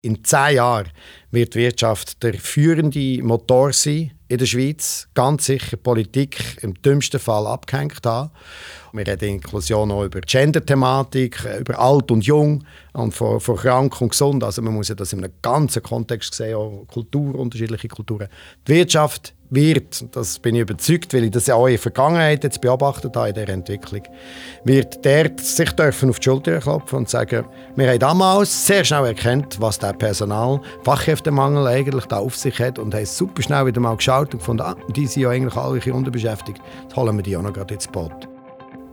In zehn Jahren wird die Wirtschaft der führende Motor sein in der Schweiz. Ganz sicher Politik im dümmsten Fall abgehängt haben. Wir reden Inklusion auch über Gender-Thematik, über alt und jung und von, von krank und gesund. Also man muss ja das in einem ganzen Kontext sehen, auch Kultur, unterschiedliche Kulturen. Die Wirtschaft wird, das bin ich überzeugt, weil ich das ja auch in der Vergangenheit jetzt beobachtet habe in dieser Entwicklung, wird dort sich dürfen auf die Schulter klopfen und sagen, wir haben damals sehr schnell erkannt, was der Personal, Fachkräftemangel eigentlich da auf sich hat und haben super schnell wieder mal geschaut und gefunden, ah, die sind ja eigentlich alle unterbeschäftigt, jetzt holen wir die auch noch gerade ins Boot.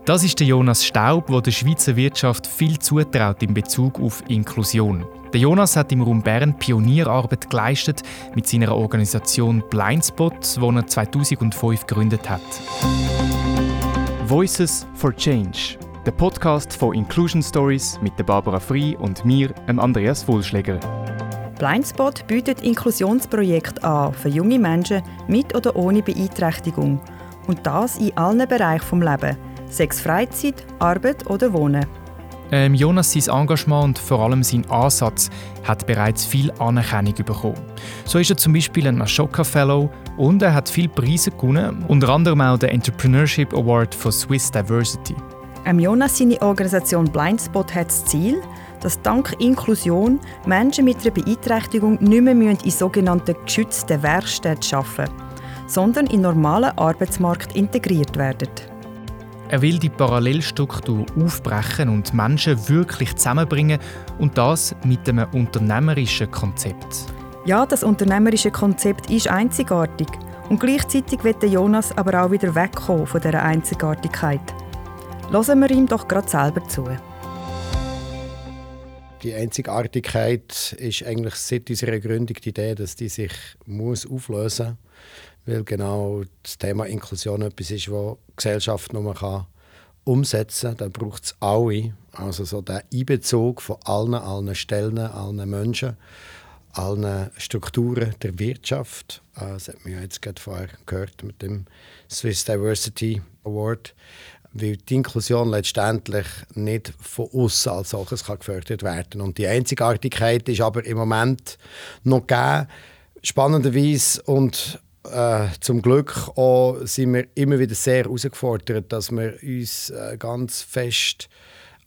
Das ist der Jonas Staub, der der Schweizer Wirtschaft viel zutraut in Bezug auf Inklusion. Der Jonas hat im Raum Bern Pionierarbeit geleistet mit seiner Organisation Blindspot, die er 2005 gegründet hat. Voices for Change, der Podcast von Inclusion Stories mit Barbara Frei und mir, Andreas Wohlschläger. Blindspot bietet Inklusionsprojekte an für junge Menschen mit oder ohne Beeinträchtigung. Und das in allen Bereichen des Lebens sechs Freizeit, Arbeit oder Wohnen. Ähm, Jonas sein Engagement und vor allem sein Ansatz hat bereits viel Anerkennung bekommen. So ist er zum Beispiel ein Ashoka Fellow und er hat viele Preise gewonnen, unter anderem auch den Entrepreneurship Award for Swiss Diversity. Ähm, Jonas seine Organisation Blindspot hat das Ziel, dass dank Inklusion Menschen mit einer Beeinträchtigung nicht mehr in sogenannten geschützten Werkstätten arbeiten sondern in normalen Arbeitsmarkt integriert werden. Er will die Parallelstruktur aufbrechen und Menschen wirklich zusammenbringen und das mit einem unternehmerischen Konzept. Ja, das unternehmerische Konzept ist einzigartig und gleichzeitig wird Jonas aber auch wieder wegkommen von dieser Einzigartigkeit. Lassen wir ihm doch gerade selber zu. Die Einzigartigkeit ist eigentlich seit unserer Gründung die Idee, dass die sich muss auflösen muss weil genau das Thema Inklusion etwas ist, das die Gesellschaft nur kann umsetzen kann. Dann braucht es alle, also so der Einbezug von allen, allen Stellen, allen Menschen, allen Strukturen der Wirtschaft. Äh, das hat man ja jetzt gerade vorher gehört mit dem Swiss Diversity Award weil die Inklusion letztendlich nicht von außen als solches kann gefördert werden Und die Einzigartigkeit ist aber im Moment noch gegeben, spannenderweise und äh, zum Glück auch sind wir immer wieder sehr herausgefordert, dass wir uns äh, ganz fest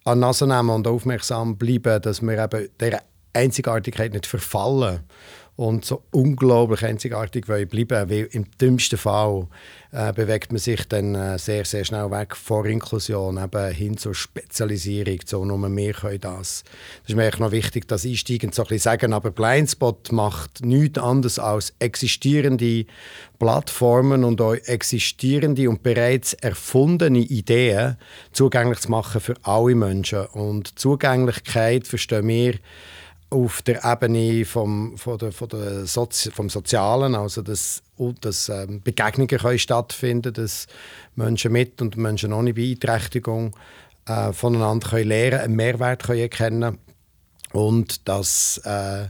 an die Nase nehmen und aufmerksam bleiben, dass wir eben der Einzigartigkeit nicht verfallen und so unglaublich einzigartig bleiben weil im dümmsten Fall äh, bewegt man sich dann äh, sehr, sehr schnell weg von Inklusion eben hin zur Spezialisierung, so nur wir können das. Das ist mir echt noch wichtig, das einsteigend so ein bisschen sagen, aber Blindspot macht nichts anderes als existierende Plattformen und auch existierende und bereits erfundene Ideen zugänglich zu machen für alle Menschen. Und Zugänglichkeit verstehen wir auf der Ebene vom, von der, von der Sozi vom Sozialen, also dass, dass ähm, Begegnungen können stattfinden dass Menschen mit und Menschen ohne Beeinträchtigung äh, voneinander können lernen einen Mehrwert können erkennen und dass äh,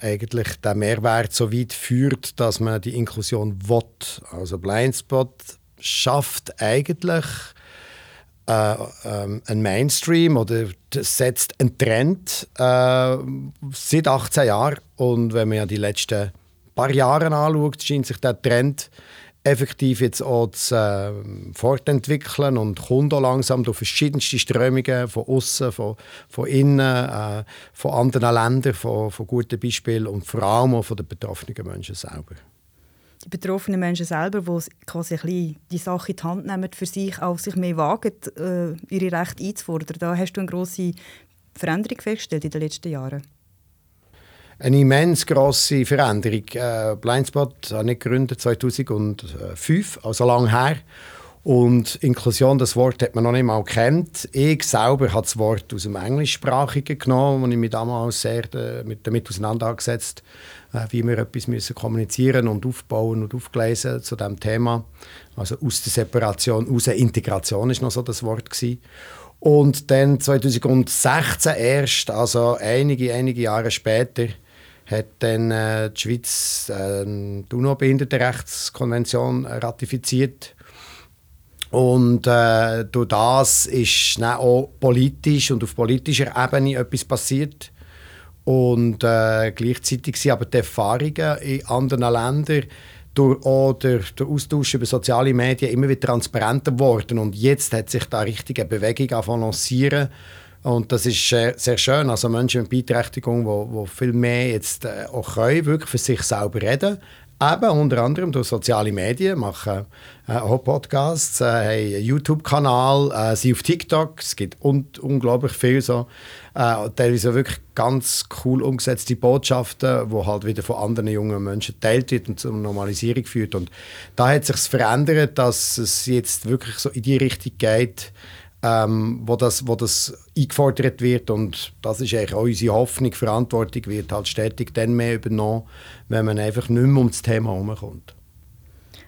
eigentlich der Mehrwert so weit führt, dass man die Inklusion will. Also Blindspot schafft eigentlich äh, ähm, ein Mainstream oder setzt einen Trend äh, seit 18 Jahren. Und wenn man ja die letzten paar Jahre anschaut, scheint sich der Trend effektiv jetzt auch zu äh, fortentwickeln und kommt auch langsam durch verschiedenste Strömungen von außen, von, von innen, äh, von anderen Ländern, von, von guten Beispielen und vor allem auch von den betroffenen Menschen selber die betroffenen Menschen selber, die quasi ein bisschen die Sache in die Hand nehmen, für sich auch sich mehr wagen, äh, ihre Rechte einzufordern. Da hast du eine grosse Veränderung festgestellt in den letzten Jahren. Eine immens grosse Veränderung. Äh, Blindspot habe ich gegründet 2005, also lang her. Und Inklusion, das Wort hat man noch nicht mal kennt. Ich selber habe das Wort aus dem Englischsprachigen genommen, und ich mich damals sehr damit auseinandergesetzt äh, wie wir etwas müssen kommunizieren und aufbauen und aufgleisen zu diesem Thema. Also aus der Separation, aus der Integration ist noch so das Wort gewesen. Und dann 2016 erst, also einige, einige Jahre später, hat dann äh, die Schweiz äh, die UNO-Behindertenrechtskonvention ratifiziert. Und äh, durch das ist dann auch politisch und auf politischer Ebene etwas passiert. Und äh, gleichzeitig sind aber die Erfahrungen in anderen Ländern durch auch der, Austausch über soziale Medien immer wieder transparenter geworden. Und jetzt hat sich da richtige Bewegung lancieren und das ist sehr, sehr schön. Also Menschen mit Beeinträchtigung, die, die viel mehr jetzt äh, auch können, wirklich für sich selber reden. Eben unter anderem durch soziale Medien, machen äh, auch Podcasts, äh, haben einen YouTube-Kanal, äh, sind auf TikTok. Es gibt un unglaublich viel so. Äh, teilweise wirklich ganz cool umgesetzte Botschaften, die halt wieder von anderen jungen Menschen geteilt wird und zur Normalisierung führt. Und da hat sich verändert, dass es jetzt wirklich so in die Richtung geht, ähm, wo, das, wo das eingefordert wird und das ist eigentlich auch unsere Hoffnung, Verantwortung wird halt stetig dann mehr übernommen, wenn man einfach nicht mehr um das Thema herumkommt.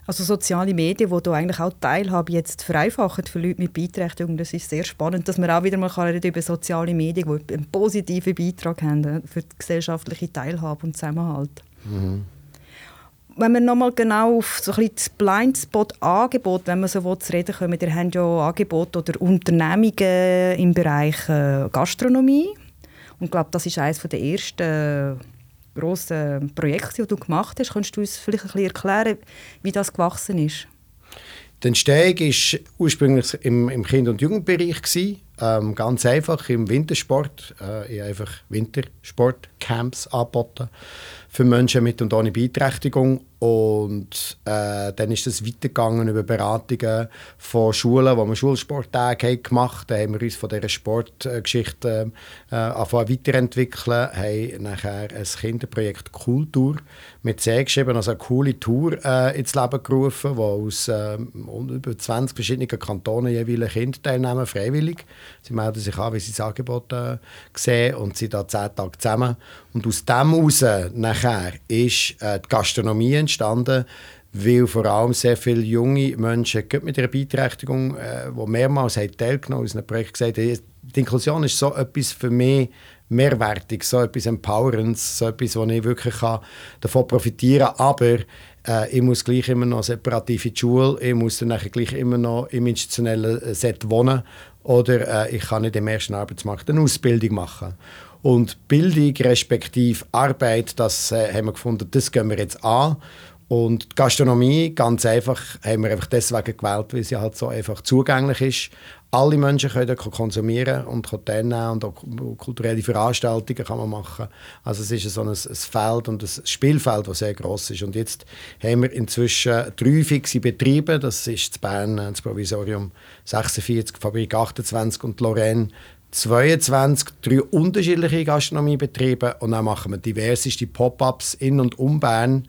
Also soziale Medien, die hier eigentlich auch Teilhabe jetzt vereinfachen für Leute mit Beeinträchtigungen, das ist sehr spannend, dass man auch wieder mal reden über soziale Medien, die einen positiven Beitrag haben äh, für die gesellschaftliche Teilhabe und Zusammenhalt. Mhm wenn wir nochmal genau auf so ein das Blindspot-Angebot, wenn man so will, zu reden kommen, ihr habt ja Angebote oder Unternehmungen im Bereich äh, Gastronomie. Und ich glaube, das ist eines der ersten äh, grossen Projekte, die du gemacht hast. Kannst du uns vielleicht ein bisschen erklären, wie das gewachsen ist? Die Entstehung war ursprünglich im, im Kind- und Jugendbereich. Ähm, ganz einfach im Wintersport. Äh, ich einfach Wintersportcamps angeboten für Menschen mit und ohne Beeinträchtigung. Und äh, dann ist es weitergegangen über Beratungen von Schulen, wo wir Schulsporttage gemacht haben. Da haben wir uns von dieser Sportgeschichte äh, weiterentwickeln, haben nachher ein Kinderprojekt Kultur mit C geschrieben, also eine coole Tour äh, ins Leben gerufen, wo aus äh, über 20 verschiedenen Kantonen jeweils Kinder teilnehmen, freiwillig. Sie melden sich an, wie sie das Angebot äh, sehen und sind da zehn Tage zusammen. Und aus dem heraus nachher ist äh, die Gastronomie entstanden, weil vor allem sehr viele junge Menschen mit einer Beeinträchtigung, äh, die mehrmals haben teilgenommen haben, Projekt gesagt haben, die Inklusion ist so etwas für mich mehrwertig, so etwas Empowerendes, so etwas, wo ich wirklich kann davon profitieren kann. Aber äh, ich muss gleich immer noch separativ in die Schule, ich muss dann gleich immer noch im institutionellen Set wohnen oder äh, ich kann nicht im ersten Arbeitsmarkt eine Ausbildung machen. Und Bildung respektive Arbeit, das äh, haben wir gefunden, das gehen wir jetzt an. Und die Gastronomie, ganz einfach, haben wir einfach deswegen gewählt, weil sie halt so einfach zugänglich ist. Alle Menschen können konsumieren und teilnehmen und auch kulturelle Veranstaltungen kann man machen. Also es ist so ein, ein Feld und ein Spielfeld, das sehr groß ist. Und jetzt haben wir inzwischen drei fixe Betriebe. Das ist in Bern das Provisorium 46, Fabrik 28 und Lorraine 22, drei unterschiedliche Gastronomiebetriebe und dann machen wir diverseste Pop-ups in und um Bern,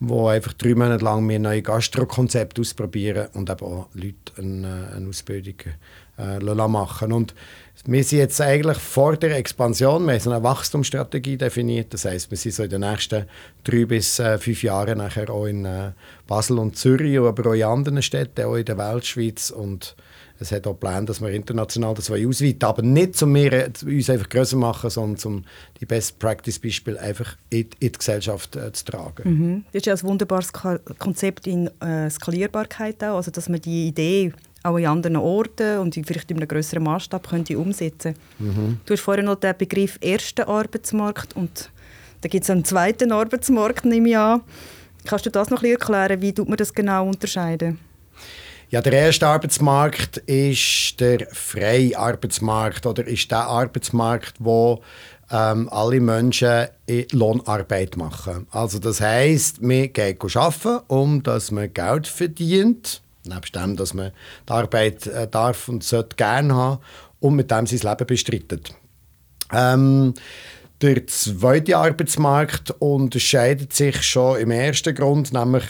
wo einfach drei Monate lang wir neue Gastrokonzepte ausprobieren und eben auch Leute eine, eine Ausbildung äh, machen. Und wir sind jetzt eigentlich vor der Expansion, wir haben eine Wachstumsstrategie definiert, das heißt, wir sind so in den nächsten drei bis äh, fünf Jahren nachher auch in äh, Basel und Zürich, aber auch in anderen Städten, auch in der Weltschweiz und es hat auch Pläne, dass wir international das ausweiten aber nicht, um wir uns einfach größer machen, sondern um die Best-Practice-Beispiele einfach in, in, die Gesellschaft äh, zu tragen. Mhm. Das ist ja ein wunderbares Konzept in äh, Skalierbarkeit auch, also dass man die Idee auch in anderen Orten und vielleicht in einem größeren Maßstab könnte umsetzen mhm. Du hast vorhin noch den Begriff ersten Arbeitsmarkt und da gibt es einen zweiten Arbeitsmarkt, nehme ich an. Kannst du das noch ein bisschen erklären, wie tut man das genau unterscheiden? Ja, der erste Arbeitsmarkt ist der freie Arbeitsmarkt oder ist der Arbeitsmarkt, wo ähm, alle Menschen Lohnarbeit machen. Also das heißt, wir gehen arbeiten, um dass man Geld verdient, nebst dem, dass man die Arbeit äh, darf und sollte gerne haben und mit dem sein Leben bestreitet. Ähm, der zweite Arbeitsmarkt unterscheidet sich schon im ersten Grund, nämlich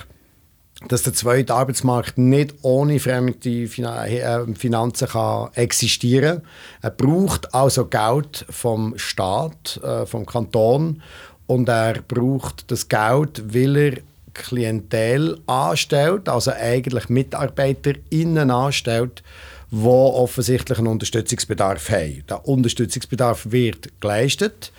dass der zweite Arbeitsmarkt nicht ohne fremde äh, Finanzen kann existieren kann. Er braucht also Geld vom Staat, äh, vom Kanton und er braucht das Geld, weil er Klientel anstellt, also eigentlich MitarbeiterInnen anstellt, die offensichtlich einen Unterstützungsbedarf haben. Der Unterstützungsbedarf wird geleistet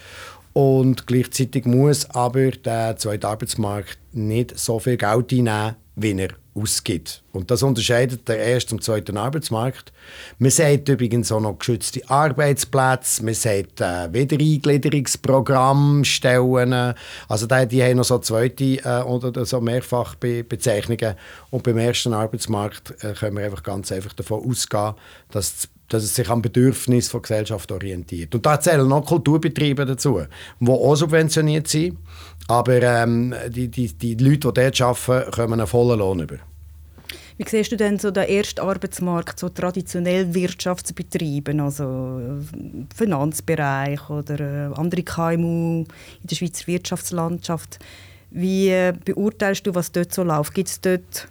und gleichzeitig muss aber der zweite Arbeitsmarkt nicht so viel Geld einnehmen, wie er ausgibt. Und das unterscheidet der ersten und zweiten Arbeitsmarkt. Man sagt übrigens auch noch geschützte Arbeitsplätze, man sagt äh, Wiedereingliederungsprogramm, Stellen. Also die, die haben noch so zweite äh, oder so Mehrfachbezeichnungen. Und beim ersten Arbeitsmarkt äh, können wir einfach ganz einfach davon ausgehen, dass dass es sich am Bedürfnis der Gesellschaft orientiert. Und da zählen noch Kulturbetriebe dazu, die auch subventioniert sind. Aber ähm, die, die, die Leute, die dort arbeiten, kommen einen vollen Lohn über. Wie siehst du denn so den ersten Arbeitsmarkt, so traditionell Wirtschaftsbetrieben, also Finanzbereich oder äh, andere KMU in der Schweizer Wirtschaftslandschaft? Wie äh, beurteilst du, was dort so läuft? Gibt es dort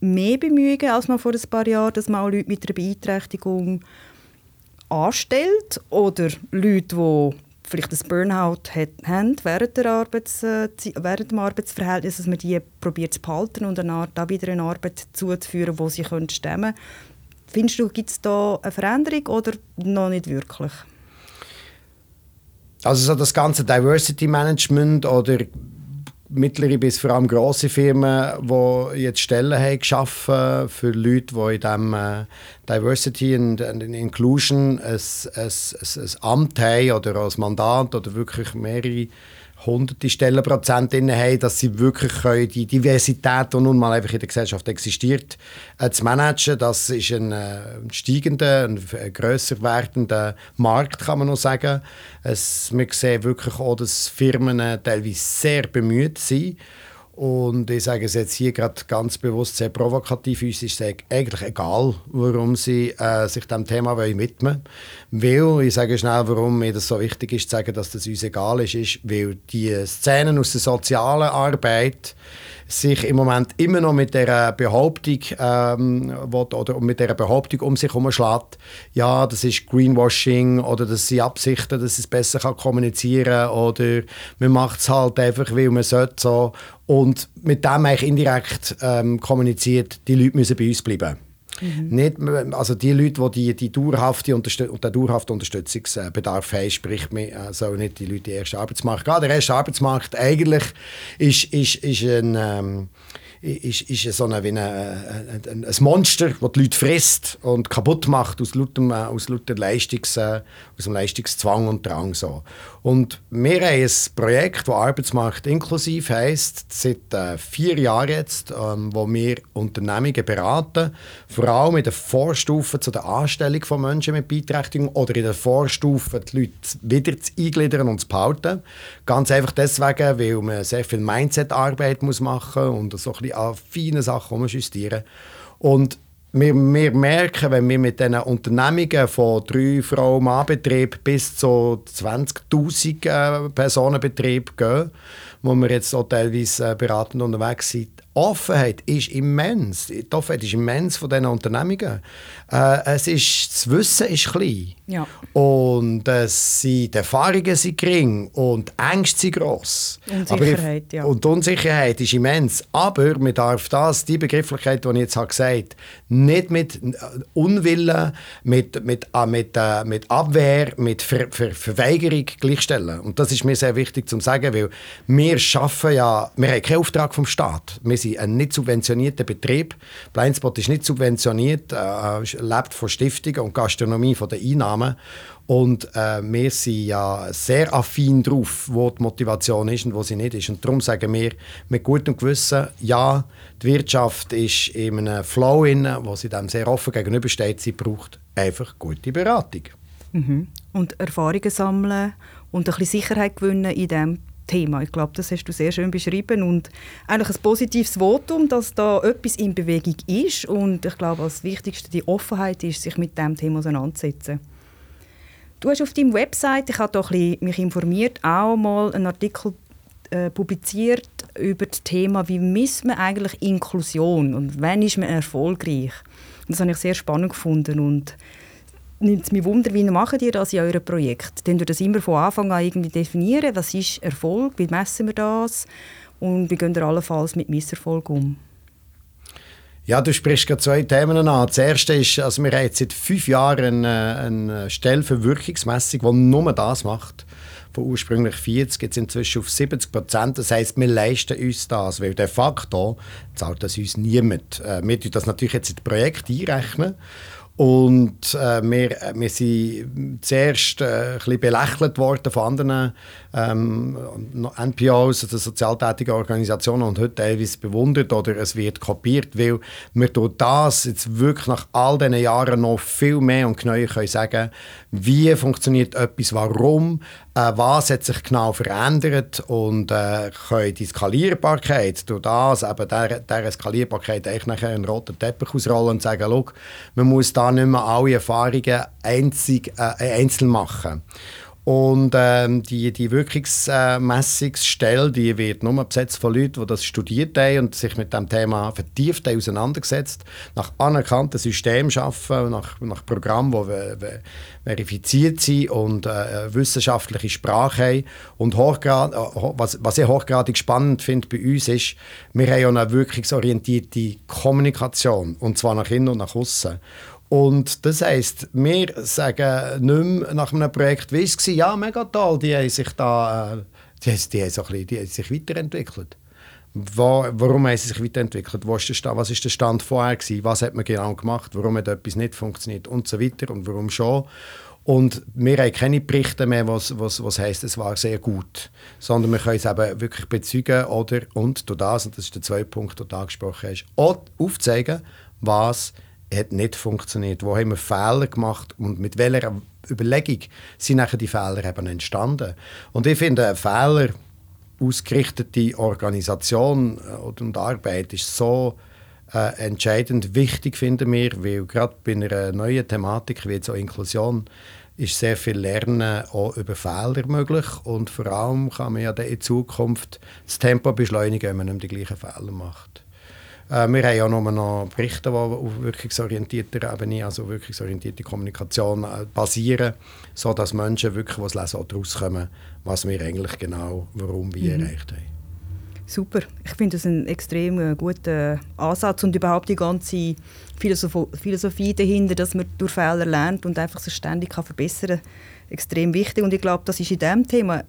mehr Bemühungen als noch vor ein paar Jahren, dass man auch Leute mit einer Beeinträchtigung anstellt oder Leute, die vielleicht ein Burnout haben während, der Arbeits, äh, während dem Arbeitsverhältnis, dass man die probiert zu behalten und dann da wieder eine Arbeit zuzuführen, wo sie können stemmen können. Findest du, gibt es da eine Veränderung oder noch nicht wirklich? Also so das ganze Diversity Management oder mittlere bis vor allem grosse Firmen, die jetzt Stellen haben geschaffen für Leute, die in diesem äh, Diversity and, Inclusion ein, ein, ein, ein Amt haben oder als Mandat oder wirklich mehrere hunderte Stellenprozent haben, dass sie wirklich können, die Diversität, die nun mal einfach in der Gesellschaft existiert, äh, zu managen. Das ist ein, äh, steigender, ein, ein grösser werdender Markt, kann man noch sagen. Es, wir sehen wirklich auch, dass Firmen teilweise sehr bemüht sind, und ich sage es jetzt hier gerade ganz bewusst sehr provokativ, uns ist es eigentlich egal, warum sie äh, sich dem Thema widmen wollen. Weil, ich sage schnell, warum mir das so wichtig ist, zu sagen, dass das uns egal ist, ist, weil die Szenen aus der sozialen Arbeit sich im Moment immer noch mit der Behauptung ähm, oder mit der Behauptung um sich herumschlägt, ja, das ist Greenwashing oder das sind Absichten, dass es besser kann kommunizieren oder man macht es halt einfach, weil man sollte so und mit dem eigentlich indirekt ähm, kommuniziert, die Leute müssen bei uns bleiben. Mhm. Nicht, also die Leute, die, die, die dauerhafte Unterstüt den dauerhaften Unterstützungsbedarf haben, sprich, man soll nicht die Leute in den ersten Arbeitsmarkt gehen. Der erste Arbeitsmarkt eigentlich ist, ist, ist ein... Ähm, ist, ist so eine, wie eine, ein, ein Monster, das die Leute frisst und kaputt macht aus lauter, aus lauter Leistungs, äh, aus dem Leistungszwang und Drang. So. Und wir haben ein Projekt, das Arbeitsmarkt inklusiv heisst, seit äh, vier Jahren jetzt, ähm, wo wir Unternehmungen beraten, vor allem in der Vorstufe zu der Anstellung von Menschen mit Beeinträchtigung oder in der Vorstufe die Leute wieder zu eingliedern und zu behalten. Ganz einfach deswegen, weil man sehr viel Mindset-Arbeit machen muss und so ein bisschen an feinen Sachen justieren Und wir, wir, merken, wenn wir mit diesen Unternehmungen von drei Frau-Mann-Betrieb bis zu 20'000 äh, Personenbetrieb gehen, wo wir jetzt auch teilweise äh, beratend unterwegs sind, Offenheit ist immens. Die Offenheit ist immens von diesen Unternehmungen. Äh, es ist, das Wissen ist klein. Ja. Und äh, die Erfahrungen sind gering und die Ängste sind gross. Unsicherheit, ich, ja. Und die Unsicherheit ist immens. Aber man darf das, die Begrifflichkeit, die ich jetzt habe gesagt habe, nicht mit äh, Unwillen, mit, mit, äh, mit, äh, mit Abwehr, mit Ver, Ver, Verweigerung gleichstellen. Und das ist mir sehr wichtig zu sagen, weil wir schaffen ja, wir haben keinen Auftrag vom Staat. Wir sind ein nicht subventionierter Betrieb. Blindspot ist nicht subventioniert, äh, lebt von Stiftungen und Gastronomie von den Einnahmen. Und äh, wir sind ja sehr affin darauf, wo die Motivation ist und wo sie nicht ist. Und darum sagen wir mit gutem Gewissen, ja, die Wirtschaft ist in einem Flow, in, wo sie dem sehr offen gegenübersteht. Sie braucht einfach gute Beratung. Mhm. Und Erfahrungen sammeln und ein bisschen Sicherheit gewinnen in dem Thema. Ich glaube, das hast du sehr schön beschrieben und eigentlich ein positives Votum, dass da etwas in Bewegung ist und ich glaube, das Wichtigste die Offenheit ist, sich mit dem Thema auseinanderzusetzen. Du hast auf deiner Website, ich habe doch mich informiert, auch mal einen Artikel äh, publiziert über das Thema, wie misst man eigentlich Inklusion und wann ist man erfolgreich. Das habe ich sehr spannend gefunden und nimmt es mich wunder, wie macht ihr das in eurem Projekt? Denn ihr das immer von Anfang an irgendwie definieren? Was ist Erfolg? Wie messen wir das? Und wie gehen wir allenfalls mit Misserfolg um? Ja, du sprichst gerade zwei Themen an. Das erste ist, also wir haben jetzt seit fünf Jahren eine, eine Stelle für Wirkungsmessung, die nur das macht von ursprünglich 40 jetzt inzwischen auf 70 Prozent. Das heißt, wir leisten uns das, weil de facto zahlt das uns niemand. Äh, wir tun das natürlich jetzt in das Projekt einrechnen und äh, wir, wir sind zuerst äh, ein bisschen belächelt worden von anderen ähm, NPOs, also sozialtätigen Organisationen, und heute teilweise bewundert oder es wird kopiert, weil wir durch das jetzt wirklich nach all diesen Jahren noch viel mehr und genauer können sagen wie funktioniert etwas, warum, äh, was hat sich genau verändert und äh, können die Skalierbarkeit durch das, eben der Skalierbarkeit eigentlich nachher einen roten Teppich ausrollen und sagen, man muss da nicht mehr alle Erfahrungen einzig, äh, einzeln machen. Und ähm, die, die Wirkungsmessungsstelle die wird nur besetzt von Leuten, die das studiert haben und sich mit dem Thema vertieft haben, auseinandergesetzt, nach anerkannten Systemen arbeiten, nach, nach Programmen, die verifiziert sind und äh, wissenschaftliche Sprache haben. Und hochgrad, äh, was, was ich hochgradig spannend finde bei uns ist, wir haben ja eine wirkungsorientierte Kommunikation, und zwar nach innen und nach außen. Und das heisst, wir sagen nicht mehr nach einem Projekt, wie es war, ja, mega toll, die haben sich da, äh, die, die, haben so bisschen, die haben sich weiterentwickelt. Wo, warum haben sie sich weiterentwickelt? Wo ist der Stand, was war der Stand vorher? Gewesen? Was hat man genau gemacht? Warum hat etwas nicht funktioniert? Und so weiter. Und warum schon? Und wir haben keine Berichte mehr, was, was, was heisst, es war sehr gut. Sondern wir können es eben wirklich bezeugen oder, und durch das, und das ist der zweite Punkt, den du angesprochen hast, auch aufzeigen, was hat nicht funktioniert. Wo haben wir Fehler gemacht und mit welcher Überlegung sind nachher die Fehler eben entstanden? Und ich finde, eine Fehler ausgerichtete Organisation äh, und Arbeit ist so äh, entscheidend wichtig, finden wir, weil gerade bei einer neuen Thematik wie so Inklusion ist sehr viel Lernen auch über Fehler möglich und vor allem kann man ja in Zukunft das Tempo beschleunigen, wenn man nicht die gleichen Fehler macht. Äh, wir haben ja nur noch Berichte, die auf wirkungsorientierter Ebene, also wirkungsorientierte Kommunikation äh, basieren, sodass Menschen wirklich, die es lesen, auch daraus kommen, was wir eigentlich genau, warum, wie mhm. erreicht haben. Super. Ich finde das ein extrem äh, guter Ansatz und überhaupt die ganze Philosophie dahinter, dass man durch Fehler lernt und einfach sich ständig kann verbessern kann, extrem wichtig. Und ich glaube, das ist in diesem Thema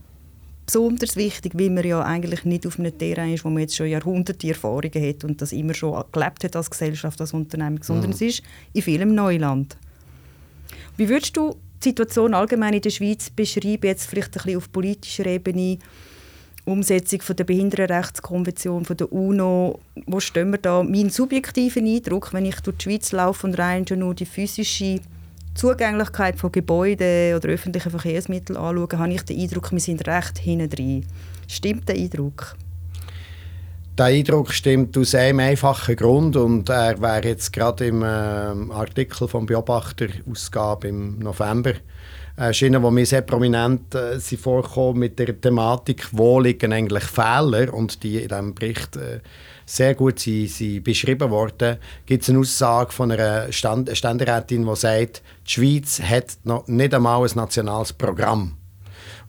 besonders wichtig, weil man ja eigentlich nicht auf einem Terrain ist, wo man jetzt schon Jahrhunderte Erfahrungen hat und das immer schon gelebt hat als Gesellschaft, als Unternehmen, sondern mhm. es ist in vielem Neuland. Wie würdest du die Situation allgemein in der Schweiz beschreiben, jetzt vielleicht ein bisschen auf politischer Ebene, Umsetzung von der Behindertenrechtskonvention von der UNO, wo stehen wir da? Mein subjektiver Eindruck, wenn ich durch die Schweiz laufe und rein schon nur die physische Zugänglichkeit von Gebäuden oder öffentlichen Verkehrsmitteln anschaue, habe ich den Eindruck, wir sind recht hinten drin. Stimmt der Eindruck? Der Eindruck stimmt aus einem einfachen Grund und er wäre jetzt gerade im äh, Artikel vom Beobachter Ausgabe im November erschienen, wo mir sehr prominent äh, sind vorkommen mit der Thematik, wo liegen eigentlich Fehler und die in diesem Bericht äh, sehr gut sie, sie beschrieben worden, gibt es eine Aussage von einer Stand Ständerätin, die sagt, die Schweiz hat noch nicht einmal ein nationales Programm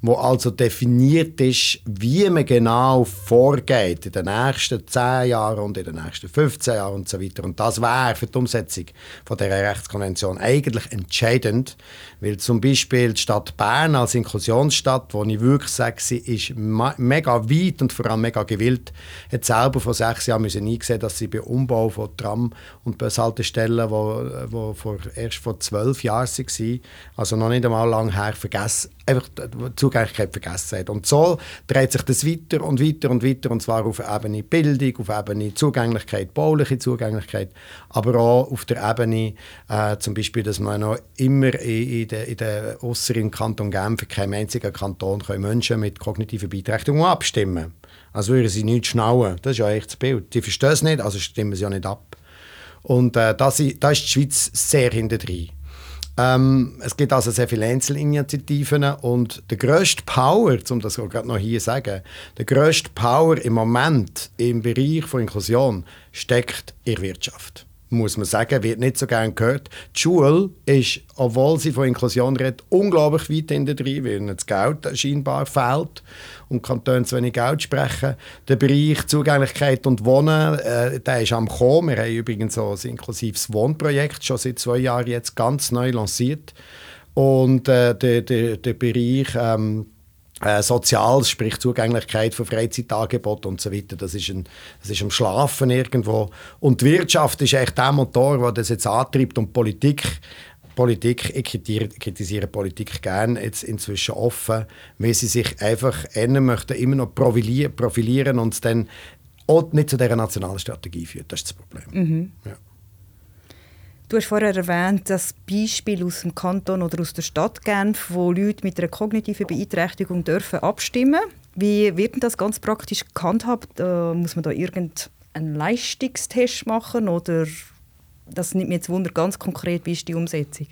wo also definiert ist, wie man genau vorgeht in den nächsten 10 Jahren und in den nächsten 15 Jahren und so weiter. Und das wäre für die Umsetzung von der Rechtskonvention eigentlich entscheidend, weil zum Beispiel die Stadt Bern als Inklusionsstadt, wo ich wirklich sage, sie ist mega weit und vor allem mega gewillt, hat selber vor sechs Jahren müssen eingesehen, dass sie bei Umbau von Tram- und Bushaltestellen, wo, wo vor, erst vor zwölf Jahren waren, also noch nicht einmal lange her, vergessen, einfach die Zugänglichkeit vergessen hat. Und so dreht sich das weiter und weiter und weiter, und zwar auf Ebene Bildung, auf Ebene Zugänglichkeit, bauliche Zugänglichkeit, aber auch auf der Ebene äh, zum Beispiel, dass man noch immer in, in der, in der Kanton Genf, keinem einzigen Kanton, können Menschen mit kognitiven Beeinträchtigungen abstimmen. Also würden sie nicht schnallen. Das ist ja echt das Bild. Die verstehen es nicht, also stimmen sie ja nicht ab. Und äh, da, ist die Schweiz sehr hinterdrein. Ähm, es gibt also sehr viele Einzelinitiativen und der grösste Power, um das gerade noch hier zu sagen, der grösste Power im Moment im Bereich von Inklusion steckt in der Wirtschaft muss man sagen, wird nicht so gerne gehört. Die Schule ist, obwohl sie von Inklusion redet, unglaublich weit hinter drin, weil ihnen das Geld scheinbar fehlt und Kantone zu wenig Geld sprechen. Der Bereich Zugänglichkeit und Wohnen, äh, der ist am Kommen. Wir haben übrigens so ein inklusives Wohnprojekt schon seit zwei Jahren jetzt ganz neu lanciert. Und äh, der, der, der Bereich ähm, äh, Soziales, sprich Zugänglichkeit von Freizeitangeboten und so weiter. Das ist, ein, das ist am Schlafen irgendwo. Und die Wirtschaft ist echt der Motor, der das jetzt antreibt und Politik Politik, ich kritisiere Politik gerne jetzt inzwischen offen, weil sie sich einfach ändern möchten, immer noch profilieren, profilieren und dann auch nicht zu dieser nationalen Strategie führt. Das ist das Problem. Mhm. Ja. Du hast vorher erwähnt, das Beispiel aus dem Kanton oder aus der Stadt Genf, wo Leute mit einer kognitiven Beeinträchtigung dürfen abstimmen. Wie wird das ganz praktisch gehandhabt? Äh, muss man da irgendeinen Leistungstest machen oder das nimmt mir jetzt Wunder ganz konkret, wie ist die Umsetzung?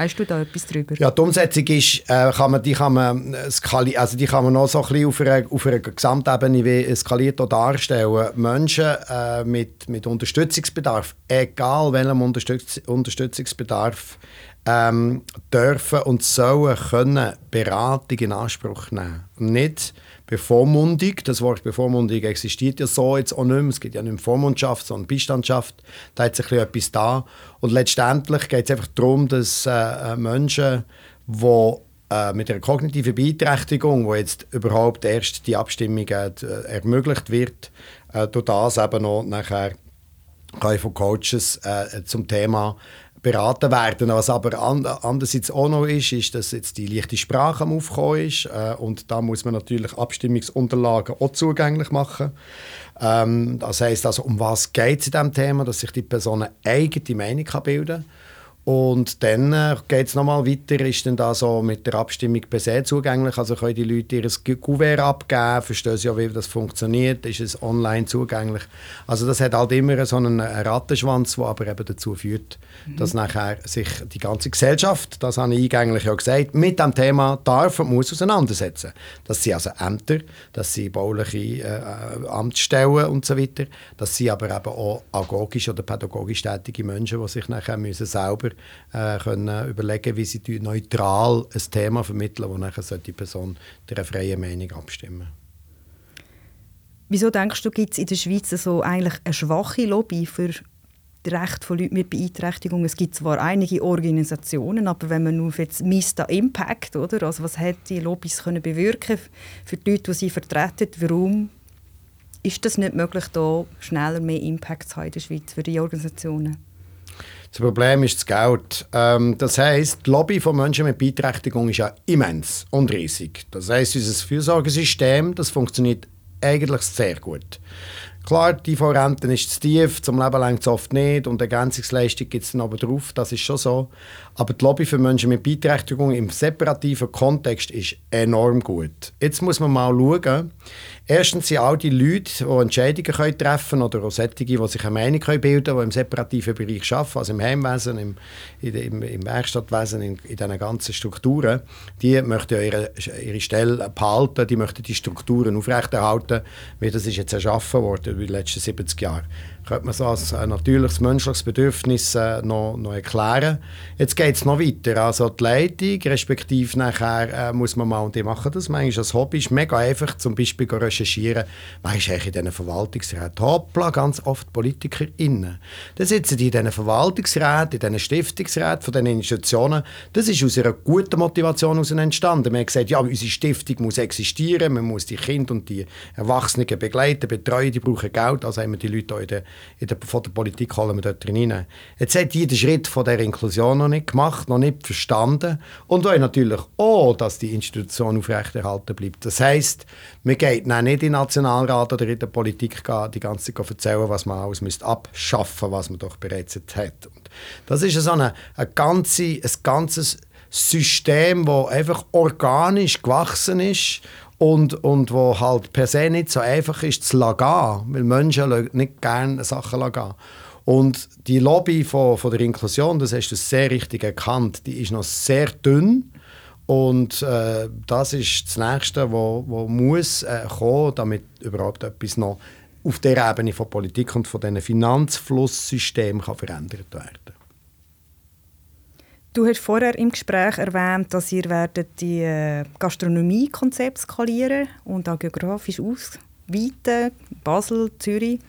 Weißt du da etwas darüber? Ja, die Umsetzung ist, äh, kann man, die, kann man skali also die kann man noch so ein bisschen auf einer, auf einer Gesamtebene skaliert darstellen. Menschen äh, mit, mit Unterstützungsbedarf, egal welchem Unterstütz Unterstützungsbedarf, ähm, dürfen und sollen können Beratung in Anspruch nehmen. Nicht Bevormundung. Das Wort Bevormundung existiert ja so jetzt auch nicht mehr. Es gibt ja nicht mehr Vormundschaft, sondern Beistandschaft. Da hat sich etwas da. Und letztendlich geht es einfach darum, dass äh, äh, Menschen, die äh, mit einer kognitiven Beeinträchtigung, wo jetzt überhaupt erst die Abstimmung äh, ermöglicht wird, äh, durch das eben noch nachher von Coaches zum Thema beraten werden. Was aber andererseits auch noch ist, ist, dass jetzt die leichte Sprache am Aufkommen ist äh, und da muss man natürlich Abstimmungsunterlagen auch zugänglich machen. Ähm, das heißt also, um was geht es in diesem Thema, dass sich die Person eine eigene Meinung kann bilden kann und dann äh, geht es nochmal weiter, ist dann da so mit der Abstimmung per se zugänglich. Also können die Leute ihr Kuvert abgeben, verstehen sie ja, wie das funktioniert, ist es online zugänglich. Also das hat halt immer so einen Rattenschwanz, der aber eben dazu führt, mhm. dass nachher sich die ganze Gesellschaft, das habe ich eingänglich ja gesagt, mit dem Thema darf und muss auseinandersetzen. Das sind also Ämter, das sind bauliche äh, Amtsstellen und so weiter. Das sind aber eben auch agogisch oder pädagogisch tätige Menschen, die sich nachher müssen selber äh, können überlegen wie sie neutral ein Thema vermitteln, wo nachher die Person der freien Meinung abstimmen Wieso denkst du, gibt es in der Schweiz so eigentlich eine schwache Lobby für das Recht von Leuten mit Beeinträchtigung? Es gibt zwar einige Organisationen, aber wenn man nur jetzt misst Impact, oder? Also was hat die Lobbys können bewirken für die Leute, die sie vertreten? Warum ist das nicht möglich, da schneller mehr Impact zu haben in der Schweiz für die Organisationen? Das Problem ist das Geld. Ähm, das heißt, die Lobby von Menschen mit Beeinträchtigung ist ja immens und riesig. Das heißt, unser Fürsorgesystem, das funktioniert eigentlich sehr gut. Klar, die IV-Rente ist zu tief, zum Leben lang zu oft nicht und Ergänzungsleistung gibt es dann aber drauf, das ist schon so. Aber die Lobby für Menschen mit Beeinträchtigung im separativen Kontext ist enorm gut. Jetzt muss man mal schauen, Erstens sind all die Leute, die Entscheidungen können treffen können oder auch solche, die sich eine Meinung können bilden können, die im separativen Bereich arbeiten, also im Heimwesen, im, im, im Werkstattwesen, in, in diesen ganzen Strukturen, die möchten ja ihre, ihre Stelle behalten, die möchten die Strukturen aufrechterhalten, wie das ist jetzt erschaffen worden in den letzten 70 Jahren könnte man so als ein natürliches menschliches Bedürfnis äh, noch, noch erklären. Jetzt geht es noch weiter. Also die Leitung, respektive nachher äh, muss man mal, und die machen das manchmal als Hobby, ist mega einfach, zum Beispiel recherchieren, wer ist eigentlich in diesen Verwaltungsräten. Hoppla, ganz oft PolitikerInnen. Da sitzen die in diesen Verwaltungsräten, in diesen Stiftungsräten von diesen Institutionen. Das ist aus einer guten Motivation heraus entstanden. Man hat gesagt, ja, unsere Stiftung muss existieren, man muss die Kinder und die Erwachsenen begleiten, betreuen, die brauchen Geld, also haben wir die Leute auch in den in der, von der Politik holen wir dort rein. Jetzt hat jeder Schritt von der Inklusion noch nicht gemacht, noch nicht verstanden und wollen natürlich auch, dass die Institution aufrechterhalten bleibt. Das heisst, man geht nicht in den Nationalrat oder in der Politik die ganze Zeit erzählen, was man alles müsste abschaffen was man doch bereits hat. Und das ist so eine, eine ganze, ein ganzes System, das einfach organisch gewachsen ist und, und wo halt per se nicht so einfach ist zu lassen, weil Menschen nicht gerne Sachen lassen. Und die Lobby von, von der Inklusion, das hast du sehr richtig erkannt, die ist noch sehr dünn. Und äh, das ist das Nächste, wo, wo muss äh, kommen, damit überhaupt etwas noch auf der Ebene von Politik und von diesen Finanzflusssystemen verändert werden Du hast vorher im Gespräch erwähnt, dass ihr werdet die äh, Gastronomie-Konzept skalieren und auch geografisch ausweiten, Basel, Zürich.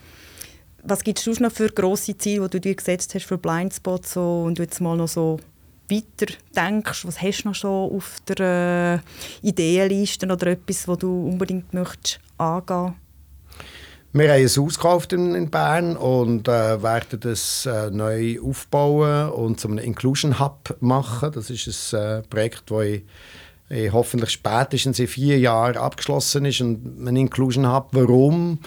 Was gibt es noch für grosse Ziele, die du dir gesetzt hast für Blindspots so, und jetzt mal noch so weiter denkst? Was hast du noch schon auf der äh, Ideenliste oder etwas, wo du unbedingt möchtest angehen wir haben ein Haus gekauft in, Bern und äh, werden das äh, neu aufbauen und zum Inclusion Hub machen. Das ist ein äh, Projekt, das ich, ich hoffentlich spätestens in vier Jahren abgeschlossen ist. Und ein Inclusion Hub, warum?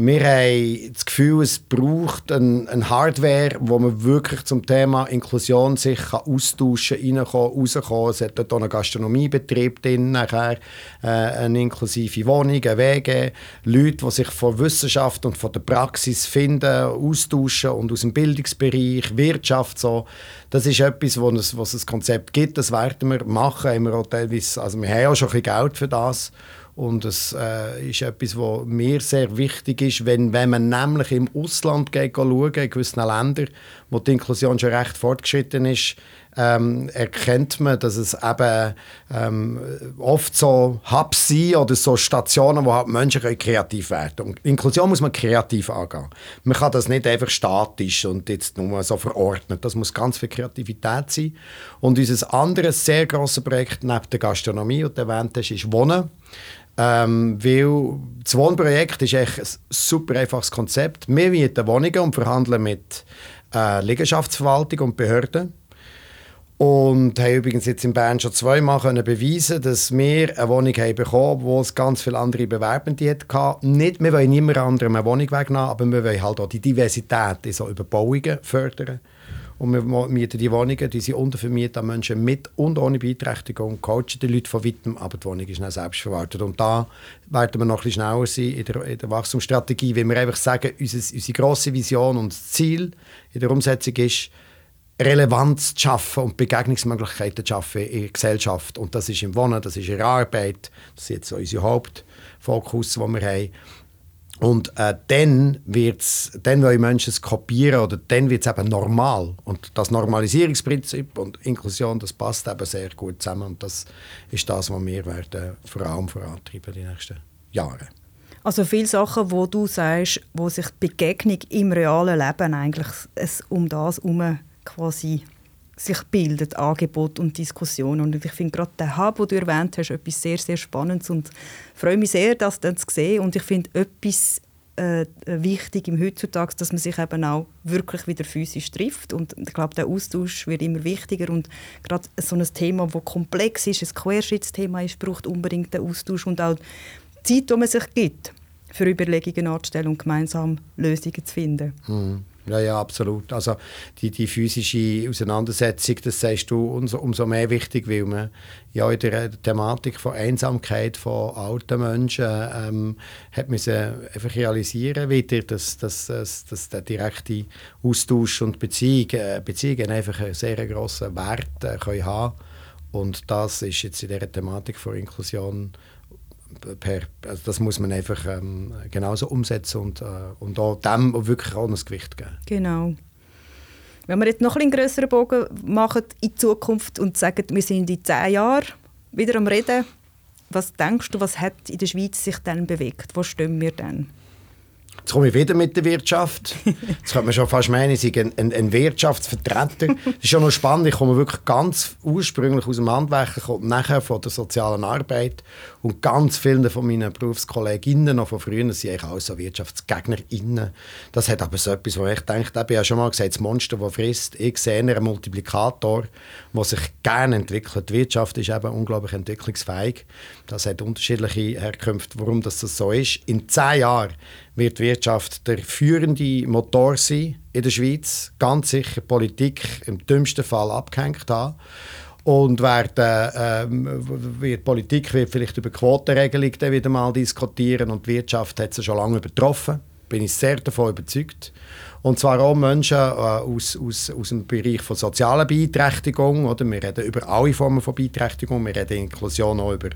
Wir haben das Gefühl, es braucht eine, eine Hardware, wo man wirklich zum Thema Inklusion sich kann austauschen kann, reinkommen, rauskommen. Es hat dort auch einen Gastronomiebetrieb drin, nachher, äh, eine inklusive Wohnung, ein WG. Leute, die sich von Wissenschaft und von der Praxis finden, austauschen und aus dem Bildungsbereich, Wirtschaft so. Das ist etwas, wo es, wo es Konzept gibt, das werden wir machen. Haben wir, auch teilweise, also wir haben auch schon ein bisschen Geld für das. Und es äh, ist etwas, was mir sehr wichtig ist, wenn, wenn man nämlich im Ausland geht, schauen, in gewissen Ländern, wo die Inklusion schon recht fortgeschritten ist, ähm, erkennt man, dass es eben ähm, oft so Hubs sind oder so Stationen, wo halt Menschen kreativ werden können. Inklusion muss man kreativ angehen. Man kann das nicht einfach statisch und jetzt nur so verordnen. Das muss ganz viel Kreativität sein. Und unser anderes sehr grosses Projekt neben der Gastronomie, du erwähnt hast, ist Wohnen. Ähm, weil das Wohnprojekt ist echt ein super einfaches Konzept. Wir mieten Wohnungen und verhandeln mit äh, Liegenschaftsverwaltung und Behörden. Und haben übrigens jetzt in Bern schon zweimal können beweisen dass wir eine Wohnung haben bekommen wo es ganz viele andere Bewerbende hatte. Nicht, wir wollen niemand anderem eine Wohnung wegnehmen, aber wir wollen halt auch die Diversität in so Überbauungen fördern. Und wir mieten die Wohnungen, die sind untervermietet an Menschen mit und ohne Beeinträchtigung, coachen die Leute von weitem, aber die Wohnung ist dann selbstverwaltet. Und da werden wir noch ein schneller sein in der, in der Wachstumsstrategie, weil wir einfach sagen, unsere, unsere grosse Vision und Ziel in der Umsetzung ist, Relevanz zu schaffen und Begegnungsmöglichkeiten zu schaffen in der Gesellschaft. Und das ist im Wohnen, das ist in der Arbeit, das ist jetzt so unser Hauptfokus, den wir haben. Und äh, dann, wird's, dann wollen Menschen es kopieren oder dann wird es eben normal. Und das Normalisierungsprinzip und Inklusion, das passt eben sehr gut zusammen. Und das ist das, was wir werden vor allem vorantreiben die nächsten Jahre. Also viele Sachen, wo du sagst, wo sich die Begegnung im realen Leben eigentlich es um das herum quasi sich bildet, Angebot und Diskussion. Und ich finde gerade den Hub, den du erwähnt hast, etwas sehr, sehr Spannendes und freue mich sehr, das dann zu sehen. Und ich finde etwas äh, wichtig im heutzutage, dass man sich eben auch wirklich wieder physisch trifft. Und ich glaube, der Austausch wird immer wichtiger. Und gerade so ein Thema, das komplex ist, ein Querschnittsthema ist, braucht unbedingt den Austausch und auch die Zeit, die man sich gibt, für Überlegungen anzustellen und gemeinsam Lösungen zu finden. Mhm. Ja, ja, absolut. Also die, die physische Auseinandersetzung, das sagst du, umso, umso mehr wichtig, weil man ja in der Thematik von Einsamkeit von alten Menschen ähm, hat man einfach realisieren wieder, dass, dass, dass, dass der direkte Austausch und Beziehung, äh, Beziehungen einfach einen sehr grossen Wert äh, können haben und das ist jetzt in dieser Thematik von Inklusion per, also das muss man einfach ähm, genauso umsetzen und, äh, und auch dem wirklich auch ein Gewicht geben. Genau. Wenn wir jetzt noch einen größeren Bogen machen in Zukunft und sagen, wir sind in zehn Jahren wieder am Reden, was denkst du, was hat in der Schweiz sich dann bewegt? Wo stehen wir dann? Jetzt komme ich wieder mit der Wirtschaft. Jetzt könnte man schon fast meinen, ich sei ein, ein, ein Wirtschaftsvertreter. Das ist schon noch spannend. Ich komme wirklich ganz ursprünglich aus dem Handwerk und nachher von der sozialen Arbeit. Und ganz viele von meinen Berufskolleginnen noch von früher sind eigentlich auch so WirtschaftsgegnerInnen. Das hat aber so etwas, wo ich denke, ich habe ja schon mal gesagt, das Monster, das frisst. Ich sehe einen Multiplikator, der sich gerne entwickelt. Die Wirtschaft ist eben unglaublich entwicklungsfähig. Das hat unterschiedliche Herkünfte, warum das so ist. In zehn Jahren wird die Wirtschaft der führende Motor sein in der Schweiz. Ganz sicher Politik im dümmsten Fall abgehängt haben. Und werden, ähm, wird Politik wird vielleicht über Quotenregelung wieder mal diskutieren und die Wirtschaft hat sie schon lange übertroffen. Bin ich sehr davon überzeugt. Und zwar auch Menschen äh, aus, aus, aus dem Bereich von sozialer Beeinträchtigung. Oder? Wir reden über alle Formen von Beeinträchtigung. Wir reden Inklusion auch über,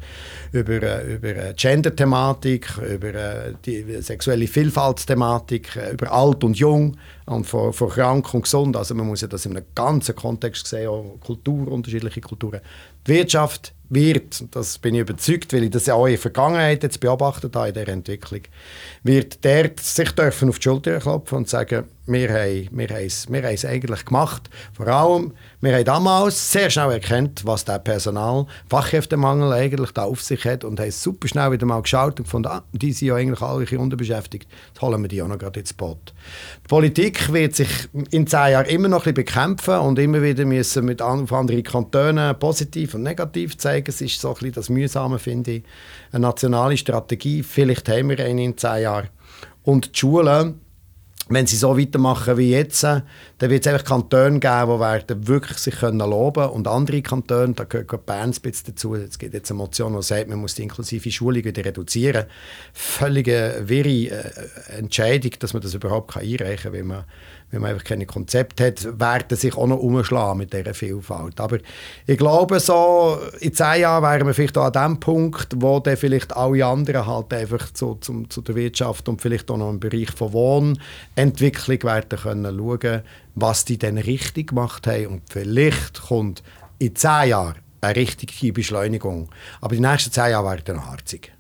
über, äh, über äh, Gender-Thematik, über äh, die sexuelle Vielfaltsthematik, über alt und jung und von, von krank und gesund. Also man muss ja das in einem ganzen Kontext sehen, auch Kultur, unterschiedliche Kulturen. Die Wirtschaft wird, das bin ich überzeugt, weil ich das ja auch in der Vergangenheit jetzt beobachtet habe in dieser Entwicklung, wird dort sich dürfen auf die Schulter klopfen und sagen, wir haben, wir haben, es, wir haben es eigentlich gemacht. Vor allem, wir haben damals sehr schnell erkannt, was der Personal, Fachkräftemangel eigentlich da auf sich hat und haben super schnell wieder mal geschaut und gefunden, ah, die sind ja eigentlich alle unterbeschäftigt. Jetzt holen wir die auch noch gerade ins Boot. Die Politik wird sich in zehn Jahren immer noch ein bisschen bekämpfen und immer wieder müssen mit auf andere Kantone positiv und negativ zeigen. Es ist so ein das Mühsame, finde ich. Eine nationale Strategie, vielleicht haben wir eine in zehn Jahren. Und die Schulen, wenn sie so weitermachen wie jetzt, dann wird es einfach Kantone geben, die werden wirklich sich können loben und andere Kantone, da gehört Bern ein dazu, es gibt jetzt eine Motion, die sagt, man muss die inklusive Schulung wieder reduzieren. Völlige wirre äh, Entscheidung, dass man das überhaupt einreichen kann, weil man wenn man einfach keine Konzepte hat, werden sich auch noch umschlagen mit dieser Vielfalt. Aber ich glaube, so in zehn Jahren wären wir vielleicht auch an dem Punkt, wo dann vielleicht alle anderen halt einfach zu, zum, zu der Wirtschaft und vielleicht auch noch im Bereich von Wohnentwicklung werden können schauen, was die dann richtig gemacht haben. Und vielleicht kommt in zehn Jahren eine richtige Beschleunigung. Aber die nächsten zehn Jahre werden noch harzig.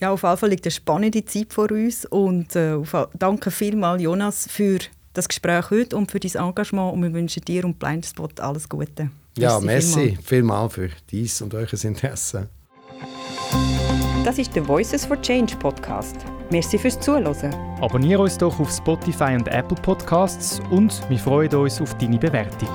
Ja, auf jeden Fall liegt eine spannende Zeit vor uns und äh, danke vielmals Jonas für das Gespräch heute und für dein Engagement und wir wünschen dir und Blindspot alles Gute. Ja, merci vielmals für dies und euer Interesse. Das ist der Voices for Change Podcast. Merci fürs Zuhören. Abonniere uns doch auf Spotify und Apple Podcasts und wir freuen uns auf deine Bewertung.